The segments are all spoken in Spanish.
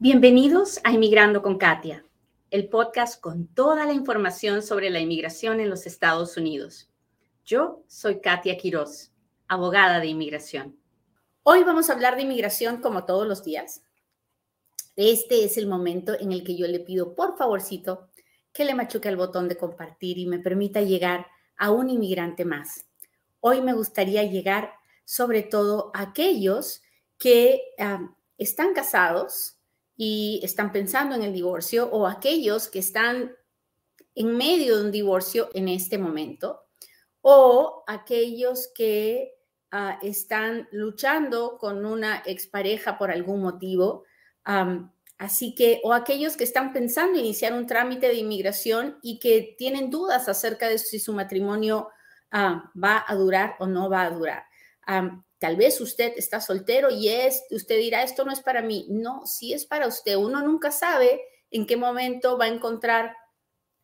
Bienvenidos a Inmigrando con Katia, el podcast con toda la información sobre la inmigración en los Estados Unidos. Yo soy Katia Quiroz, abogada de inmigración. Hoy vamos a hablar de inmigración como todos los días. Este es el momento en el que yo le pido, por favorcito, que le machuque el botón de compartir y me permita llegar a un inmigrante más. Hoy me gustaría llegar sobre todo a aquellos que ah, están casados, y están pensando en el divorcio o aquellos que están en medio de un divorcio en este momento o aquellos que ah, están luchando con una expareja por algún motivo. así que, o aquellos que están pensando iniciar un trámite de inmigración y que tienen dudas acerca de si su matrimonio ah, va a durar o no va a durar. Tal vez usted está soltero y es, usted dirá, esto no es para mí. No, sí es para usted. Uno nunca sabe en qué momento va a encontrar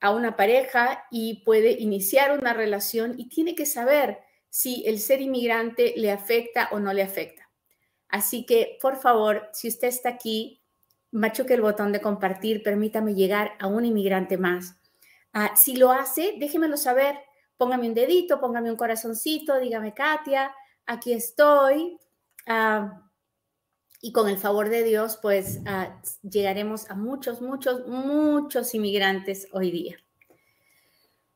a una pareja y puede iniciar una relación y tiene que saber si el ser inmigrante le afecta o no le afecta. Así que, por favor, si usted está aquí, machuque el botón de compartir, permítame llegar a un inmigrante más. Ah, si lo hace, déjemelo saber. Póngame un dedito, póngame un corazoncito, dígame, Katia, aquí estoy. Ah, y con el favor de Dios, pues ah, llegaremos a muchos, muchos, muchos inmigrantes hoy día.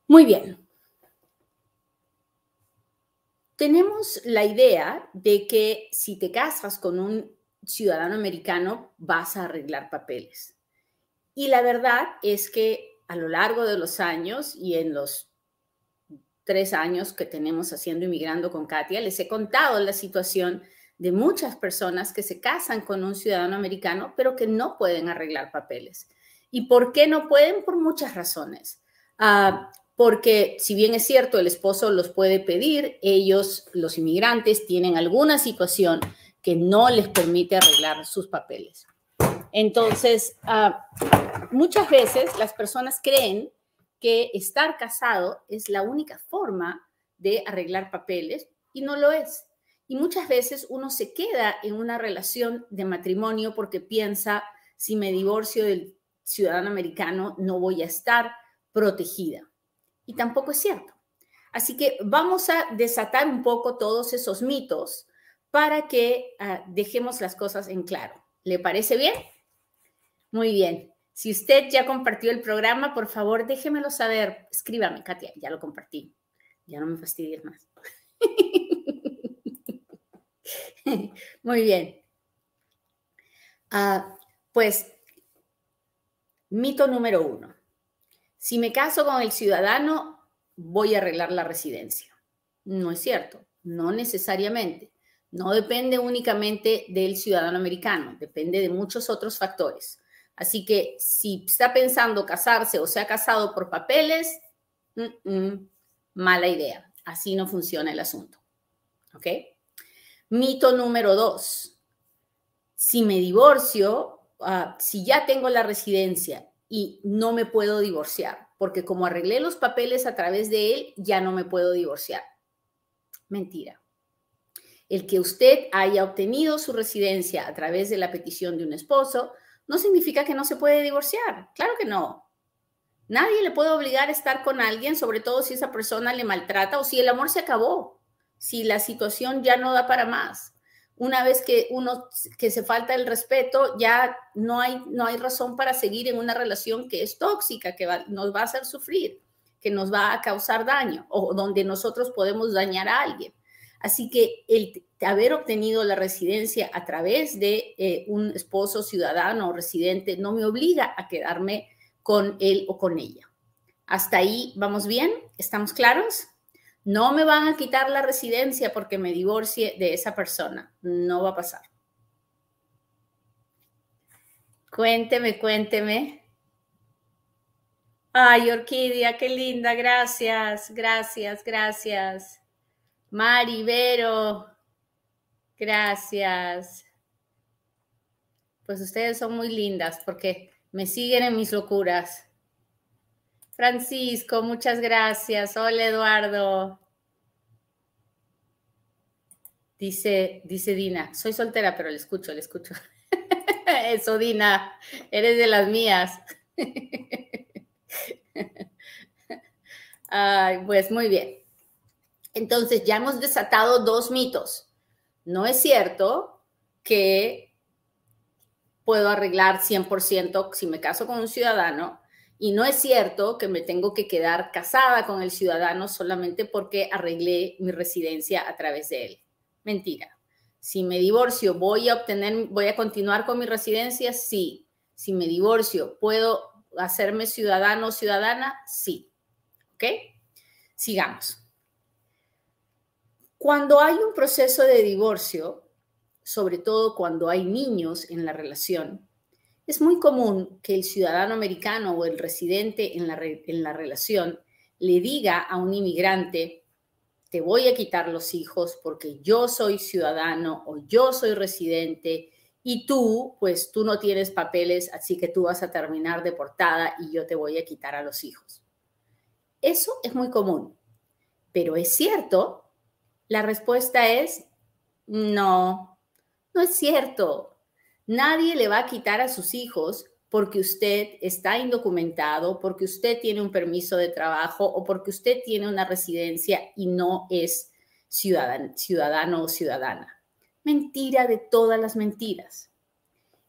Muy bien. Tenemos la idea de que si te casas con un ciudadano americano, vas a arreglar papeles. Y la verdad es que a lo largo de los años y en los tres años que tenemos haciendo Inmigrando con Katia, les he contado la situación de muchas personas que se casan con un ciudadano americano, pero que no pueden arreglar papeles. ¿Y por qué no pueden? Por muchas razones. Ah, porque si bien es cierto, el esposo los puede pedir, ellos, los inmigrantes, tienen alguna situación que no les permite arreglar sus papeles. Entonces, ah, muchas veces las personas creen que estar casado es la única forma de arreglar papeles y no lo es. Y muchas veces uno se queda en una relación de matrimonio porque piensa, si me divorcio del ciudadano americano, no voy a estar protegida. Y tampoco es cierto. Así que vamos a desatar un poco todos esos mitos para que ah, dejemos las cosas en claro. ¿Le parece bien? Muy bien. Si usted ya compartió el programa, por favor, déjemelo saber. Escríbame, Katia, ya lo compartí. Ya no me fastidies más. Muy bien. Ah, pues, mito número uno. Si me caso con el ciudadano, voy a arreglar la residencia. No es cierto, no necesariamente. No depende únicamente del ciudadano americano, depende de muchos otros factores. Así que si está pensando casarse o se ha casado por papeles, mala idea. Así no funciona el asunto. ¿Ok? Mito número dos. Si me divorcio, ah, si ya tengo la residencia y no me puedo divorciar, porque como arreglé los papeles a través de él, ya no me puedo divorciar. Mentira. El que usted haya obtenido su residencia a través de la petición de un esposo no significa que no se puede divorciar. Claro que no. Nadie le puede obligar a estar con alguien, sobre todo si esa persona le maltrata o si el amor se acabó, si la situación ya no da para más. Una vez que uno que se falta el respeto, ya no hay no hay razón para seguir en una relación que es tóxica, que nos va a hacer sufrir, que nos va a causar daño o donde nosotros podemos dañar a alguien. Así que el haber obtenido la residencia a través de eh, un esposo ciudadano o residente no me obliga a quedarme con él o con ella. Hasta ahí vamos bien, ¿estamos claros? No me van a quitar la residencia porque me divorcie de esa persona, no va a pasar. Cuénteme, cuénteme. Ay, Orquídea, qué linda, gracias, gracias, gracias. Mari, Vero, gracias. Pues ustedes son muy lindas porque me siguen en mis locuras. Francisco, muchas gracias. Hola, Eduardo. Dice, dice Dina, soy soltera, pero le escucho, le escucho. Eso, Dina, eres de las mías. Ay, pues muy bien. Entonces, ya hemos desatado dos mitos. No es cierto que puedo arreglar 100% si me caso con un ciudadano y no es cierto que me tengo que quedar casada con el ciudadano solamente porque arreglé mi residencia a través de él. Mentira. Si me divorcio, voy a obtener, voy a continuar con mi residencia, sí. Si me divorcio, puedo hacerme ciudadano o ciudadana, sí. ¿Ok? Sigamos. Cuando hay un proceso de divorcio, sobre todo cuando hay niños en la relación, es muy común que el ciudadano americano o el residente en la, en la relación le diga a un inmigrante, te voy a quitar los hijos porque yo soy ciudadano o yo soy residente y tú, pues tú no tienes papeles, así que tú vas a terminar deportada y yo te voy a quitar a los hijos. Eso es muy común, pero es cierto la respuesta es no, no es cierto. Nadie le va a quitar a sus hijos porque usted está indocumentado, porque usted tiene un permiso de trabajo o porque usted tiene una residencia y no es ciudadano, ciudadano o ciudadana. Mentira de todas las mentiras.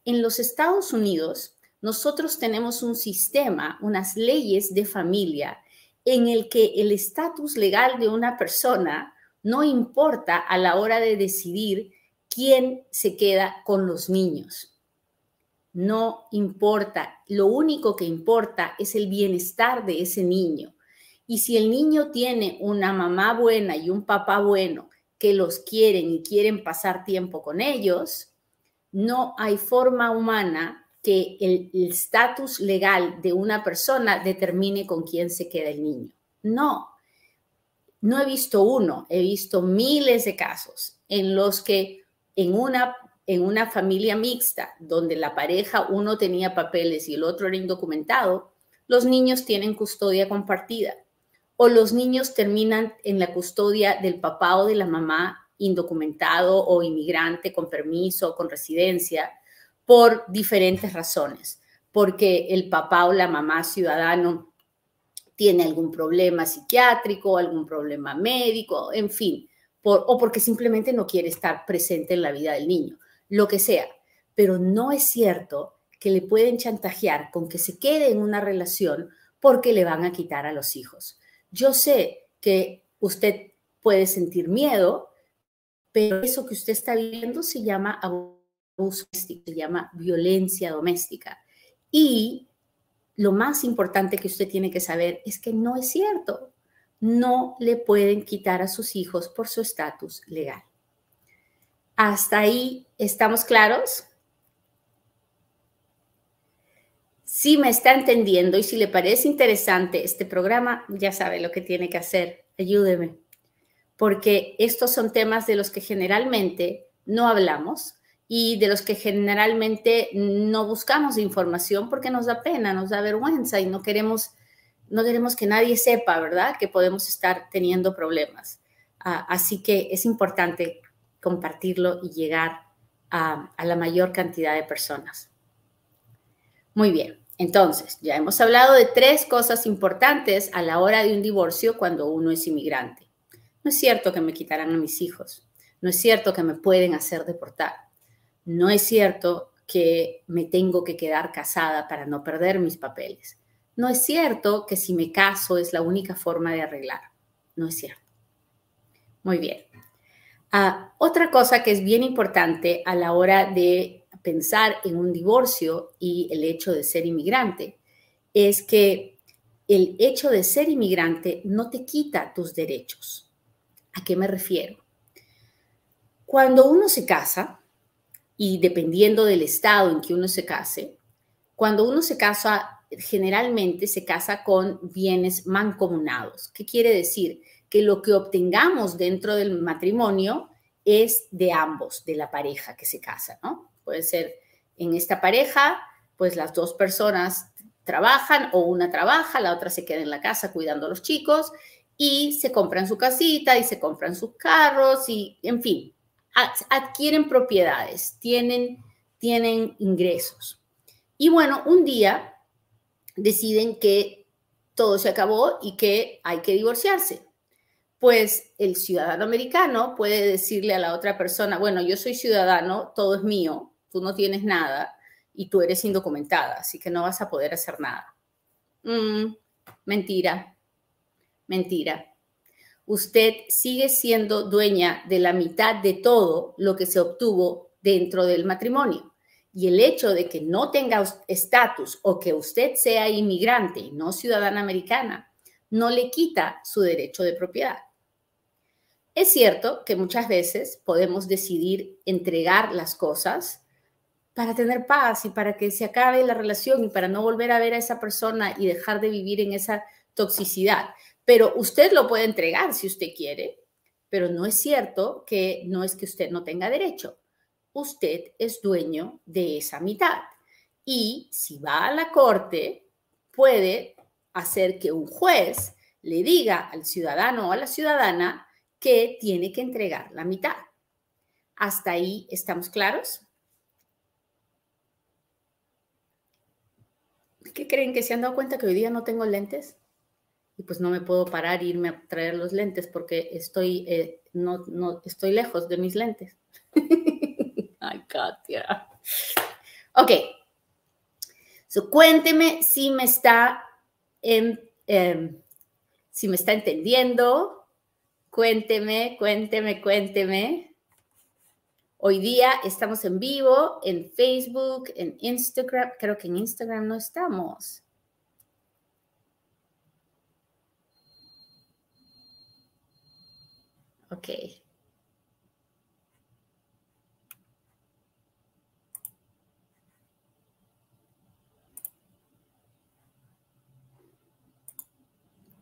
En los Estados Unidos, nosotros tenemos un sistema, unas leyes de familia en el que el estatus legal de una persona no importa a la hora de decidir quién se queda con los niños. No importa. Lo único que importa es el bienestar de ese niño. Y si el niño tiene una mamá buena y un papá bueno que los quieren y quieren pasar tiempo con ellos, no hay forma humana que el estatus legal de una persona determine con quién se queda el niño. No, no he visto uno, he visto miles de casos en los que en una, en una familia mixta, donde la pareja, uno tenía papeles y el otro era indocumentado, los niños tienen custodia compartida o los niños terminan en la custodia del papá o de la mamá indocumentado o inmigrante con permiso o con residencia por diferentes razones, porque el papá o la mamá ciudadano tiene algún problema psiquiátrico, algún problema médico, en fin, o porque simplemente no quiere estar presente en la vida del niño, lo que sea. Pero no es cierto que le pueden chantajear con que se quede en una relación porque le van a quitar a los hijos. Yo sé que usted puede sentir miedo, pero eso que usted está viendo se llama abuso se llama violencia doméstica. Y lo más importante que usted tiene que saber es que no es cierto. No le pueden quitar a sus hijos por su estatus legal. ¿Hasta ahí estamos claros? Si me está entendiendo y si le parece interesante este programa, ya sabe lo que tiene que hacer. Ayúdeme. Porque estos son temas de los que generalmente no hablamos y de los que generalmente no buscamos información porque nos da pena, nos da vergüenza y no queremos, no queremos que nadie sepa, ¿verdad? Que podemos estar teniendo problemas. Ah, así que es importante compartirlo y llegar a, a la mayor cantidad de personas. Muy bien, entonces ya hemos hablado de tres cosas importantes a la hora de un divorcio cuando uno es inmigrante. No es cierto que me quitarán a mis hijos, no es cierto que me pueden hacer deportar no es cierto que me tengo que quedar casada para no perder mis papeles. No es cierto que si me caso es la única forma de arreglar. No es cierto. Muy bien. Ah, otra cosa que es bien importante a la hora de pensar en un divorcio y el hecho de ser inmigrante es que el hecho de ser inmigrante no te quita tus derechos. ¿A qué me refiero? Cuando uno se casa, y dependiendo del estado en que uno se case, cuando uno se casa, generalmente se casa con bienes mancomunados. ¿Qué quiere decir? Que lo que obtengamos dentro del matrimonio es de ambos, de la pareja que se casa, ¿no? Puede ser en esta pareja, pues las dos personas trabajan o una trabaja, la otra se queda en la casa cuidando a los chicos y se compran su casita y se compran sus carros y, en fin, adquieren propiedades, tienen tienen ingresos. Y bueno, un día deciden que todo se acabó y que hay que divorciarse. Pues el ciudadano americano puede decirle a la otra persona, bueno, yo soy ciudadano, todo es mío, tú no tienes nada y tú eres indocumentada, así que no vas a poder hacer nada. Mm, mentira, mentira. Usted sigue siendo dueña de la mitad de todo lo que se obtuvo dentro del matrimonio. Y el hecho de que no tenga estatus o que usted sea inmigrante y no ciudadana americana no le quita su derecho de propiedad. Es cierto que muchas veces podemos decidir entregar las cosas para tener paz y para que se acabe la relación y para no volver a ver a esa persona y dejar de vivir en esa toxicidad. Pero usted lo puede entregar si usted quiere, pero no es cierto que no es que usted no tenga derecho usted es dueño de esa mitad. Y si va a la corte, puede hacer que un juez le diga al ciudadano o a la ciudadana que tiene que entregar la mitad. ¿Hasta ahí estamos claros? ¿Qué creen que se han dado cuenta que hoy día no tengo lentes? Y pues no me puedo parar e irme a traer los lentes porque estoy, eh, no, no, estoy lejos de mis lentes. Ay, Katia. Ok. So, cuénteme si me está, em, si me está entendiendo. Cuénteme, cuénteme, cuénteme. Hoy día estamos en vivo en Facebook, en Instagram. Creo que en Instagram no estamos. Ok.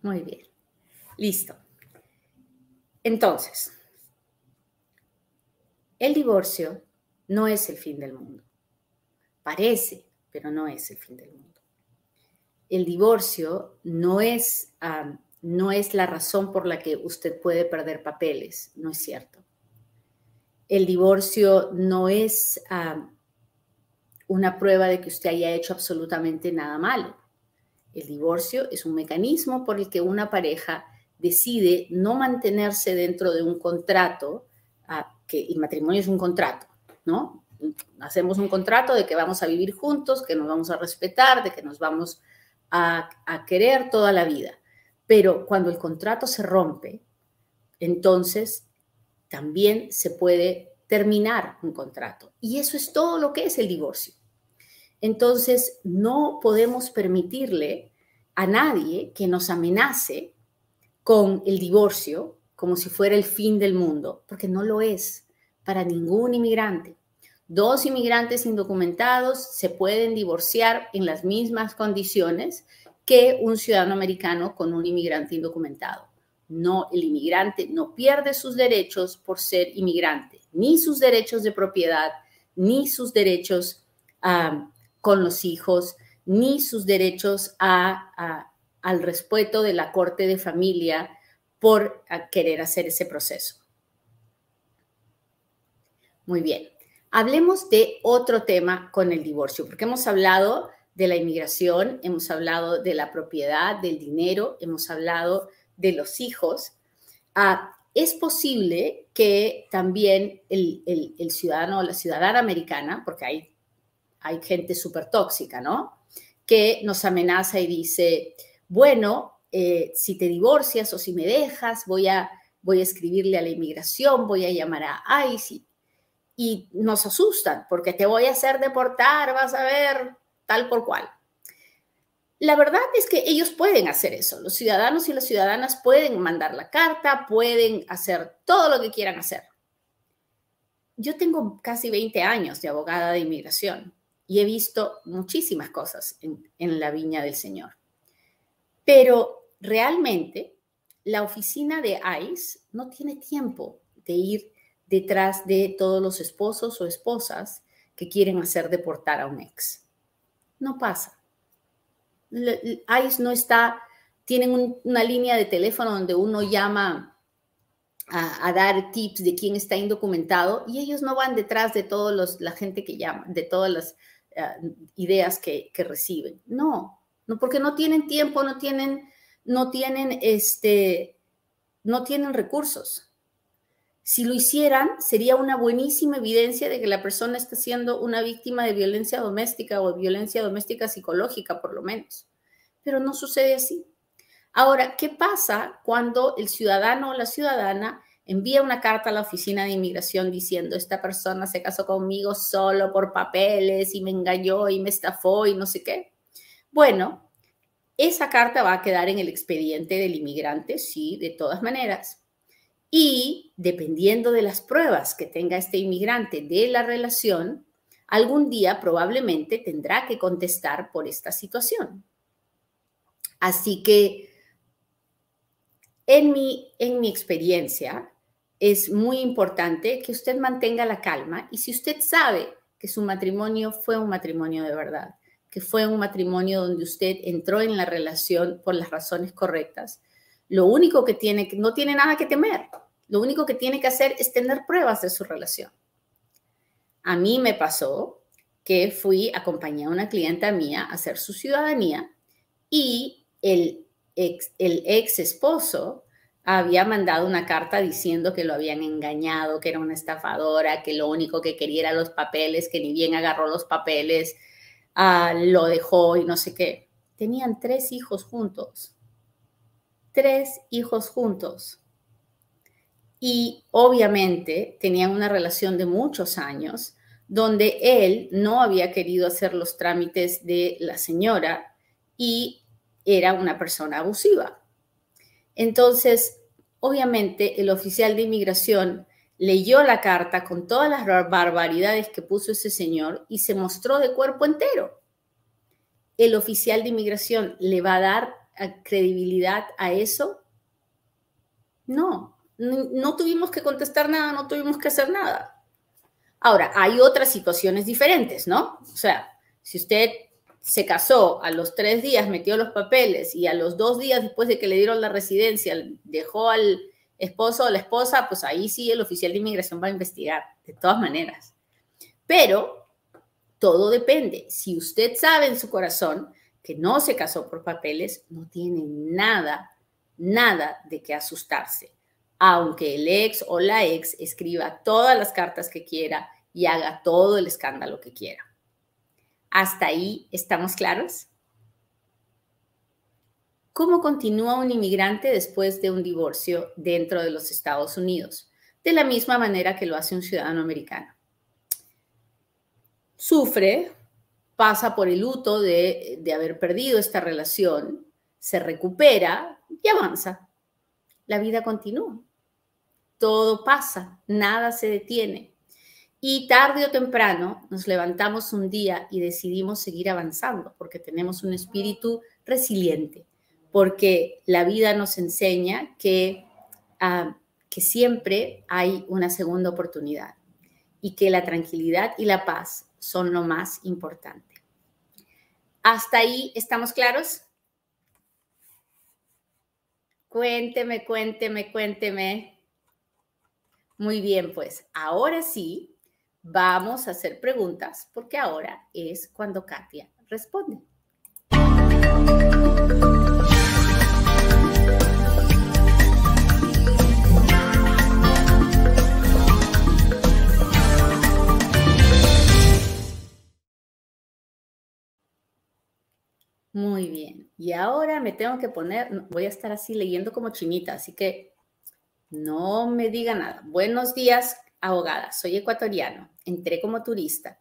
Muy bien. Listo. Entonces, el divorcio no es el fin del mundo. Parece, pero no es el fin del mundo. El divorcio no es, no es la razón por la que usted puede perder papeles, no es cierto. El divorcio no es una prueba de que usted haya hecho absolutamente nada malo. El divorcio es un mecanismo por el que una pareja decide no mantenerse dentro de un contrato, ah, que el matrimonio es un contrato, ¿no? Hacemos un contrato de que vamos a vivir juntos, que nos vamos a respetar, de que nos vamos a querer toda la vida. Pero cuando el contrato se rompe, entonces también se puede terminar un contrato. Y eso es todo lo que es el divorcio. Entonces, no podemos permitirle a nadie que nos amenace con el divorcio como si fuera el fin del mundo, porque no lo es para ningún inmigrante. Dos inmigrantes indocumentados se pueden divorciar en las mismas condiciones que un ciudadano americano con un inmigrante indocumentado. No, el inmigrante no pierde sus derechos por ser inmigrante, ni sus derechos de propiedad, ni sus derechos con los hijos, ni sus derechos al respeto de la corte de familia por querer hacer ese proceso. Muy bien, hablemos de otro tema con el divorcio, porque hemos hablado de la inmigración, hemos hablado de la propiedad, del dinero, hemos hablado de los hijos. Ah, es posible que también el, el ciudadano o la ciudadana americana, porque hay hay gente súper tóxica, ¿no? Que nos amenaza y dice, bueno, eh, si te divorcias o si me dejas, voy a, voy a escribirle a la inmigración, voy a llamar a ICE. Y nos asustan porque te voy a hacer deportar, vas a ver, tal por cual. La verdad es que ellos pueden hacer eso. Los ciudadanos y las ciudadanas pueden mandar la carta, pueden hacer todo lo que quieran hacer. Yo tengo casi 20 años de abogada de inmigración y he visto muchísimas cosas en, la viña del Señor. Pero realmente la oficina de ICE no tiene tiempo de ir detrás de todos los esposos o esposas que quieren hacer deportar a un ex. No pasa. ICE no está, tienen una línea de teléfono donde uno llama a, dar tips de quién está indocumentado y ellos no van detrás de todos la gente que llama, de todas las eh, ideas que, que, reciben. No, no, porque no tienen tiempo, no tienen, no tienen, este, no tienen recursos. Si lo hicieran, sería una buenísima evidencia de que la persona está siendo una víctima de violencia doméstica o violencia doméstica psicológica, por lo menos. Pero no sucede así. Ahora, ¿qué pasa cuando el ciudadano o la ciudadana envía una carta a la oficina de inmigración diciendo, esta persona se casó conmigo solo por papeles y me engañó y me estafó y no sé qué? Bueno, esa carta va a quedar en el expediente del inmigrante, sí, de todas maneras. Y dependiendo de las pruebas que tenga este inmigrante de la relación, algún día probablemente tendrá que contestar por esta situación. Así que en mi, en mi experiencia, es muy importante que usted mantenga la calma y si usted sabe que su matrimonio fue un matrimonio de verdad, que fue un matrimonio donde usted entró en la relación por las razones correctas, lo único que tiene, no tiene nada que temer, lo único que tiene que hacer es tener pruebas de su relación. A mí me pasó que fui, acompañé a una clienta mía a hacer su ciudadanía y el ex esposo había mandado una carta diciendo que lo habían engañado, que era una estafadora, que lo único que quería era los papeles, que ni bien agarró los papeles, ah, lo dejó y no sé qué. Tenían tres hijos juntos. Tres hijos juntos. Y obviamente tenían una relación de muchos años donde él no había querido hacer los trámites de la señora y era una persona abusiva. Entonces, obviamente, el oficial de inmigración leyó la carta con todas las barbaridades que puso ese señor y se mostró de cuerpo entero. ¿El oficial de inmigración le va a dar credibilidad a eso? No, no tuvimos que contestar nada, no tuvimos que hacer nada. Ahora, hay otras situaciones diferentes, ¿no? O sea, si usted se casó, a los tres días metió los papeles y a los dos días después de que le dieron la residencia dejó al esposo o la esposa, pues ahí sí el oficial de inmigración va a investigar, de todas maneras. Pero todo depende. Si usted sabe en su corazón que no se casó por papeles, no tiene nada, nada de qué asustarse. Aunque el ex o la ex escriba todas las cartas que quiera y haga todo el escándalo que quiera. ¿Hasta ahí estamos claros? ¿Cómo continúa un inmigrante después de un divorcio dentro de los Estados Unidos? De la misma manera que lo hace un ciudadano americano. Sufre, pasa por el luto de, de haber perdido esta relación, se recupera y avanza. La vida continúa. Todo pasa, nada se detiene. Y tarde o temprano nos levantamos un día y decidimos seguir avanzando porque tenemos un espíritu resiliente, porque la vida nos enseña que, ah, que siempre hay una segunda oportunidad y que la tranquilidad y la paz son lo más importante. ¿Hasta ahí estamos claros? Cuénteme, cuénteme, cuénteme. Muy bien, pues ahora sí, Vamos a hacer preguntas porque ahora es cuando Katia responde. Muy bien. Y ahora me tengo que poner, voy a estar así leyendo como chinita, así que no me diga nada. Buenos días, abogada, soy ecuatoriano, entré como turista.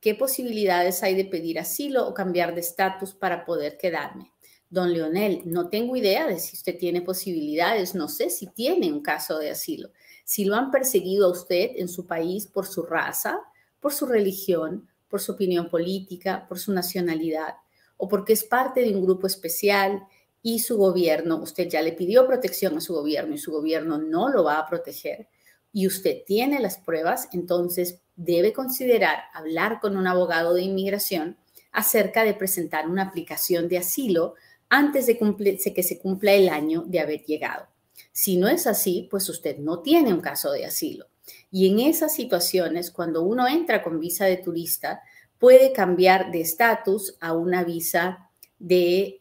¿Qué posibilidades hay de pedir asilo o cambiar de estatus para poder quedarme? Don Leonel, no tengo idea de si usted tiene posibilidades, no sé si tiene un caso de asilo. Si lo han perseguido a usted en su país por su raza, por su religión, por su opinión política, por su nacionalidad, o porque es parte de un grupo especial y su gobierno, usted ya le pidió protección a su gobierno y su gobierno no lo va a proteger, y usted tiene las pruebas, entonces debe considerar hablar con un abogado de inmigración acerca de presentar una aplicación de asilo antes de, que se cumpla el año de haber llegado. Si no es así, pues usted no tiene un caso de asilo. Y en esas situaciones, cuando uno entra con visa de turista, puede cambiar de estatus a una visa de,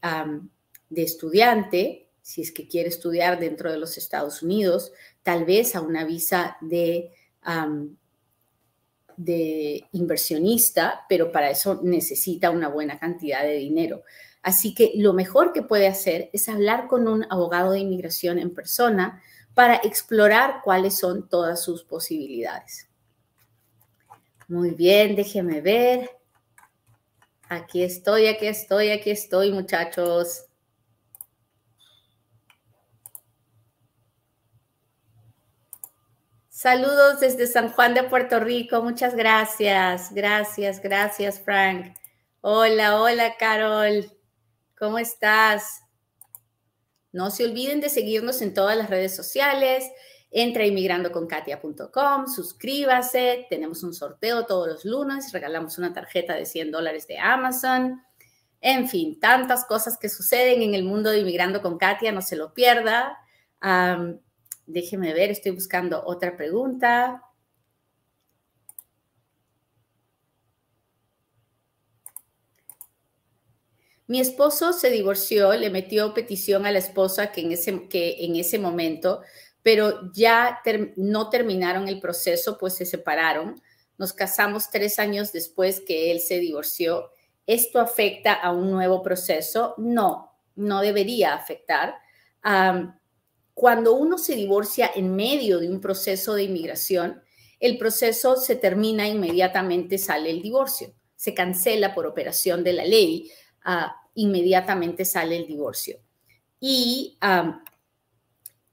de estudiante, si es que quiere estudiar dentro de los Estados Unidos, tal vez a una visa de, de inversionista, pero para eso necesita una buena cantidad de dinero. Así que lo mejor que puede hacer es hablar con un abogado de inmigración en persona para explorar cuáles son todas sus posibilidades. Muy bien, déjeme ver. Aquí estoy, aquí estoy, aquí estoy, muchachos. Saludos desde San Juan de Puerto Rico. Muchas gracias. Gracias, gracias, Frank. Hola, hola, Carol. ¿Cómo estás? No se olviden de seguirnos en todas las redes sociales. Entra a inmigrandoconkatia.com, suscríbase. Tenemos un sorteo todos los lunes. Regalamos una tarjeta de 100 dólares de Amazon. En fin, tantas cosas que suceden en el mundo de Inmigrando con Katia. No se lo pierda. déjeme ver, estoy buscando otra pregunta. Mi esposo se divorció, le metió petición a la esposa que en ese, que en ese momento, pero ya no terminaron el proceso, pues se separaron. Nos casamos tres años después que él se divorció. ¿Esto afecta a un nuevo proceso? No, no debería afectar. cuando uno se divorcia en medio de un proceso de inmigración, el proceso se termina inmediatamente, sale el divorcio, se cancela por operación de la ley inmediatamente sale el divorcio. Y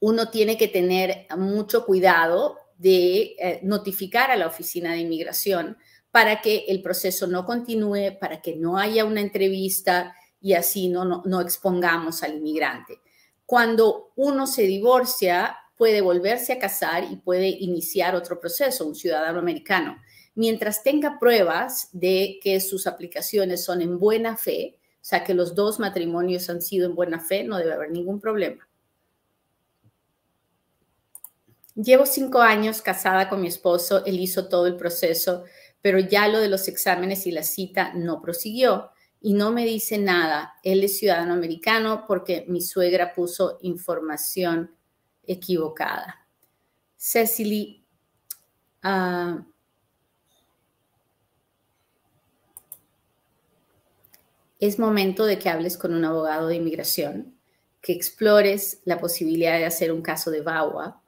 uno tiene que tener mucho cuidado de eh, notificar a la oficina de inmigración para que el proceso no continúe, para que no haya una entrevista y así no, no, no expongamos al inmigrante. Cuando uno se divorcia, puede volverse a casar y puede iniciar otro proceso, un ciudadano americano. Mientras tenga pruebas de que sus aplicaciones son en buena fe, o sea, que los dos matrimonios han sido en buena fe, no debe haber ningún problema. Llevo cinco años casada con mi esposo, él hizo todo el proceso, pero ya lo de los exámenes y la cita no prosiguió y no me dice nada. Él es ciudadano americano porque mi suegra puso información equivocada. Cecily, uh, es momento de que hables con un abogado de inmigración, que explores la posibilidad de hacer un caso de VAWA.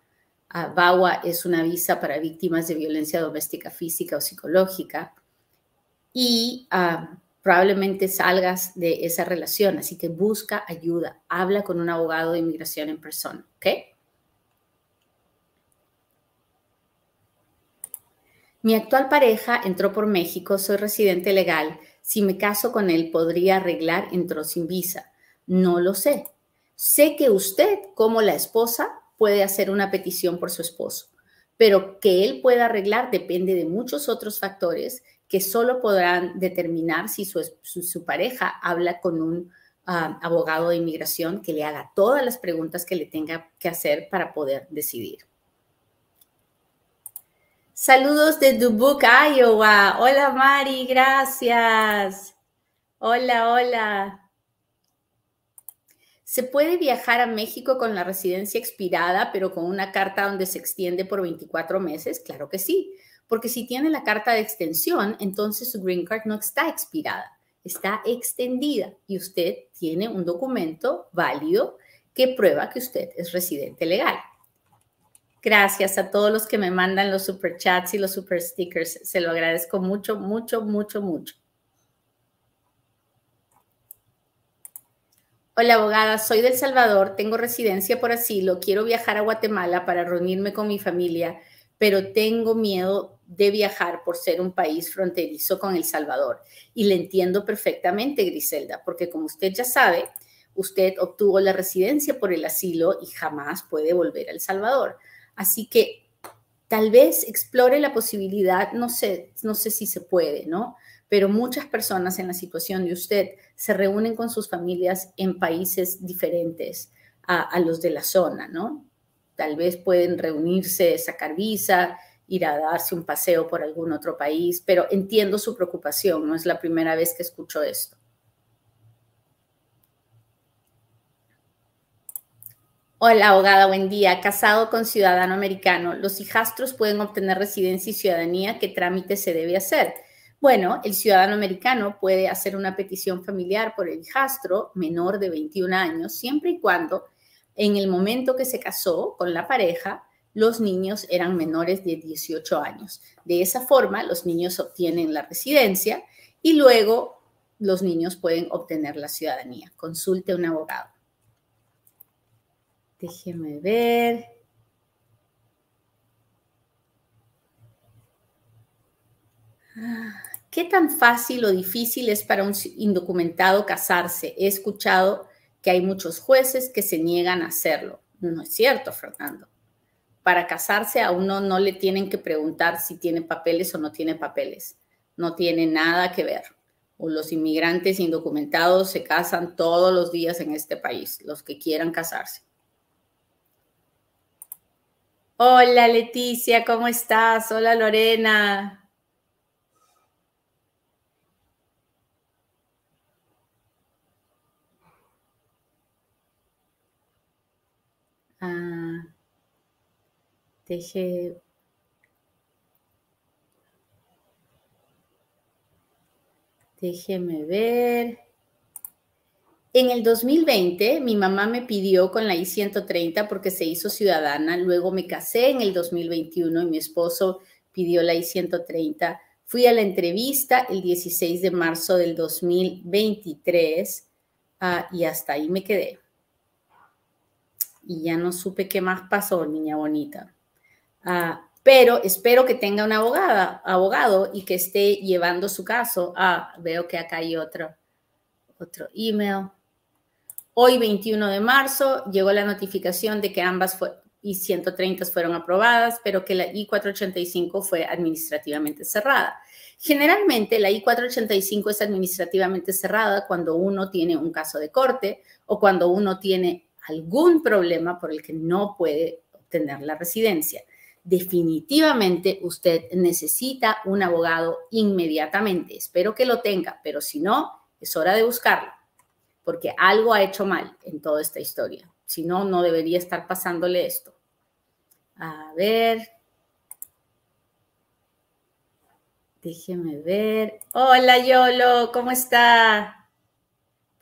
Uh, VAWA es una visa para víctimas de violencia doméstica física o psicológica y ah, probablemente salgas de esa relación. Así que busca ayuda, habla con un abogado de inmigración en persona, ¿ok? Mi actual pareja entró por México, soy residente legal si me caso con él, podría arreglar, entró sin visa. No lo sé. Sé que usted, como la esposa, puede hacer una petición por su esposo, pero que él pueda arreglar depende de muchos otros factores que solo podrán determinar si su, pareja habla con un ah, abogado de inmigración que le haga todas las preguntas que le tenga que hacer para poder decidir. Saludos de Dubuque, Iowa. Hola Mari, gracias. Hola, hola. ¿Se puede viajar a México con la residencia expirada, pero con una carta donde se extiende por 24 meses? Claro que sí, porque si tiene la carta de extensión, entonces su green card no está expirada, está extendida y usted tiene un documento válido que prueba que usted es residente legal. Gracias a todos los que me mandan los super chats y los super stickers. Se lo agradezco mucho, mucho, mucho, mucho. Hola abogada, soy del Salvador, tengo residencia por asilo, quiero viajar a Guatemala para reunirme con mi familia, pero tengo miedo de viajar por ser un país fronterizo con El Salvador. Y le entiendo perfectamente, Griselda, porque como usted ya sabe, usted obtuvo la residencia por el asilo y jamás puede volver a El Salvador. Así que tal vez explore la posibilidad, no sé, no sé si se puede, ¿no? Pero muchas personas en la situación de usted se reúnen con sus familias en países diferentes a, los de la zona, ¿no? tal vez pueden reunirse, sacar visa, ir a darse un paseo por algún otro país, pero entiendo su preocupación, no es la primera vez que escucho esto. Hola, abogada, buen día. Casado con ciudadano americano, ¿los hijastros pueden obtener residencia y ciudadanía? ¿Qué trámite se debe hacer? Bueno, el ciudadano americano puede hacer una petición familiar por el hijastro menor de 21 años, siempre y cuando en el momento que se casó con la pareja, los niños eran menores de 18 años. De esa forma, los niños obtienen la residencia y luego los niños pueden obtener la ciudadanía. Consulte a un abogado. Déjeme ver. Ah, ¿Qué tan fácil o difícil es para un indocumentado casarse? He escuchado que hay muchos jueces que se niegan a hacerlo. No es cierto, Fernando. Para casarse a uno no le tienen que preguntar si tiene papeles o no tiene papeles. No tiene nada que ver. Los inmigrantes indocumentados se casan todos los días en este país, los que quieran casarse. Hola Leticia, ¿cómo estás? Hola Lorena. Ah, deje. Déjeme ver. En el 2020, mi mamá me pidió con la I-130 porque se hizo ciudadana. Luego me casé en el 2021 y mi esposo pidió la I-130. Fui a la entrevista el 16 de marzo del 2023 ah, y hasta ahí me quedé. Y ya no supe qué más pasó, niña bonita. Ah, pero espero que tenga una abogada, abogado y que esté llevando su caso. Ah, veo que acá hay otro, otro email. Hoy, 21 de marzo, llegó la notificación de que ambas I-130 fueron aprobadas, pero que la I-485 fue administrativamente cerrada. Generalmente, la I-485 es administrativamente cerrada cuando uno tiene un caso de corte o cuando uno tiene algún problema por el que no puede obtener la residencia. Definitivamente usted necesita un abogado inmediatamente. Espero que lo tenga, pero si no, es hora de buscarlo porque algo ha hecho mal en toda esta historia. Si no, no debería estar pasándole esto. A ver. Déjeme ver. Hola, Yolo, ¿cómo está?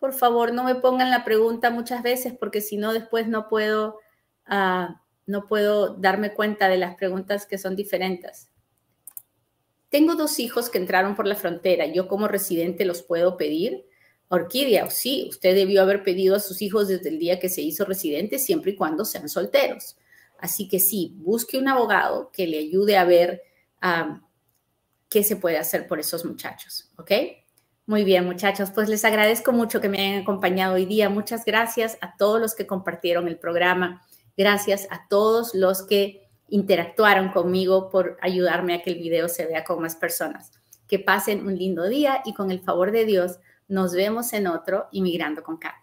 Por favor, no me pongan la pregunta muchas veces porque si no, después no puedo, ah, no puedo darme cuenta de las preguntas que son diferentes. Tengo dos hijos que entraron por la frontera. ¿Yo como residente los puedo pedir? Orquídea, sí, usted debió haber pedido a sus hijos desde el día que se hizo residente, siempre y cuando sean solteros. Así que sí, busque un abogado que le ayude a ver qué se puede hacer por esos muchachos, ¿ok? Muy bien, muchachos, pues les agradezco mucho que me hayan acompañado hoy día. Muchas gracias a todos los que compartieron el programa. Gracias a todos los que interactuaron conmigo por ayudarme a que el video se vea con más personas. Que pasen un lindo día y con el favor de Dios nos vemos en otro Inmigrando con Kat.